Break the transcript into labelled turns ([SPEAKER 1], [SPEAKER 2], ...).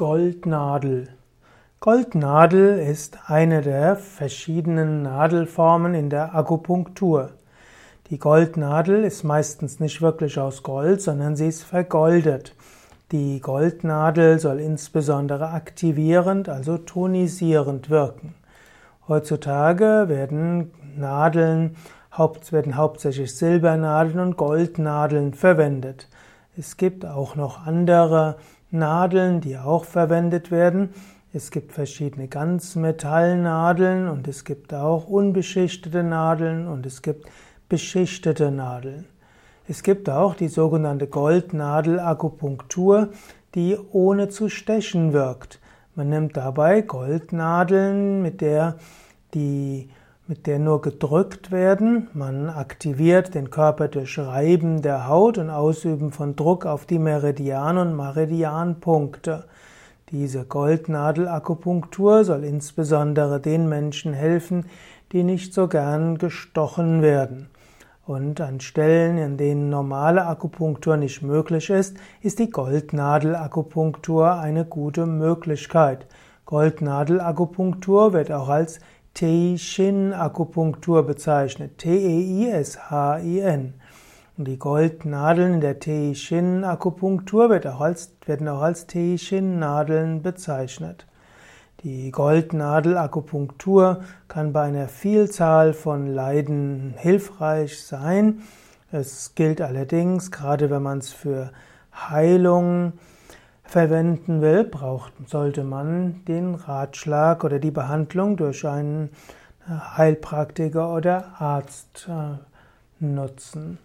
[SPEAKER 1] Goldnadel. Goldnadel ist eine der verschiedenen Nadelformen in der Akupunktur. Die Goldnadel ist meistens nicht wirklich aus Gold, sondern sie ist vergoldet. Die Goldnadel soll insbesondere aktivierend, also tonisierend wirken. Heutzutage werden Nadeln, werden hauptsächlich Silbernadeln und Goldnadeln verwendet. Es gibt auch noch andere Nadeln, die auch verwendet werden. Es gibt verschiedene Ganzmetallnadeln und es gibt auch unbeschichtete Nadeln und es gibt beschichtete Nadeln. Es gibt auch die sogenannte Goldnadel-Akupunktur, die ohne zu stechen wirkt. Man nimmt dabei Goldnadeln, mit der die mit der nur gedrückt werden. Man aktiviert den Körper durch Reiben der Haut und Ausüben von Druck auf die Meridian- und Meridianpunkte. Diese Goldnadelakupunktur soll insbesondere den Menschen helfen, die nicht so gern gestochen werden. Und an Stellen, in denen normale Akupunktur nicht möglich ist, ist die Goldnadelakupunktur eine gute Möglichkeit. Goldnadelakupunktur wird auch als Teishin-Akupunktur bezeichnet. T-E-I-S-H-I-N. Und die Goldnadeln der Teishin-Akupunktur werden auch als, werden auch als Teishin-Nadeln bezeichnet. Die Goldnadel-Akupunktur kann bei einer Vielzahl von Leiden hilfreich sein. Es gilt allerdings, gerade wenn man es für Heilung verwenden will, braucht, sollte man den Ratschlag oder die Behandlung durch einen Heilpraktiker oder Arzt äh, nutzen.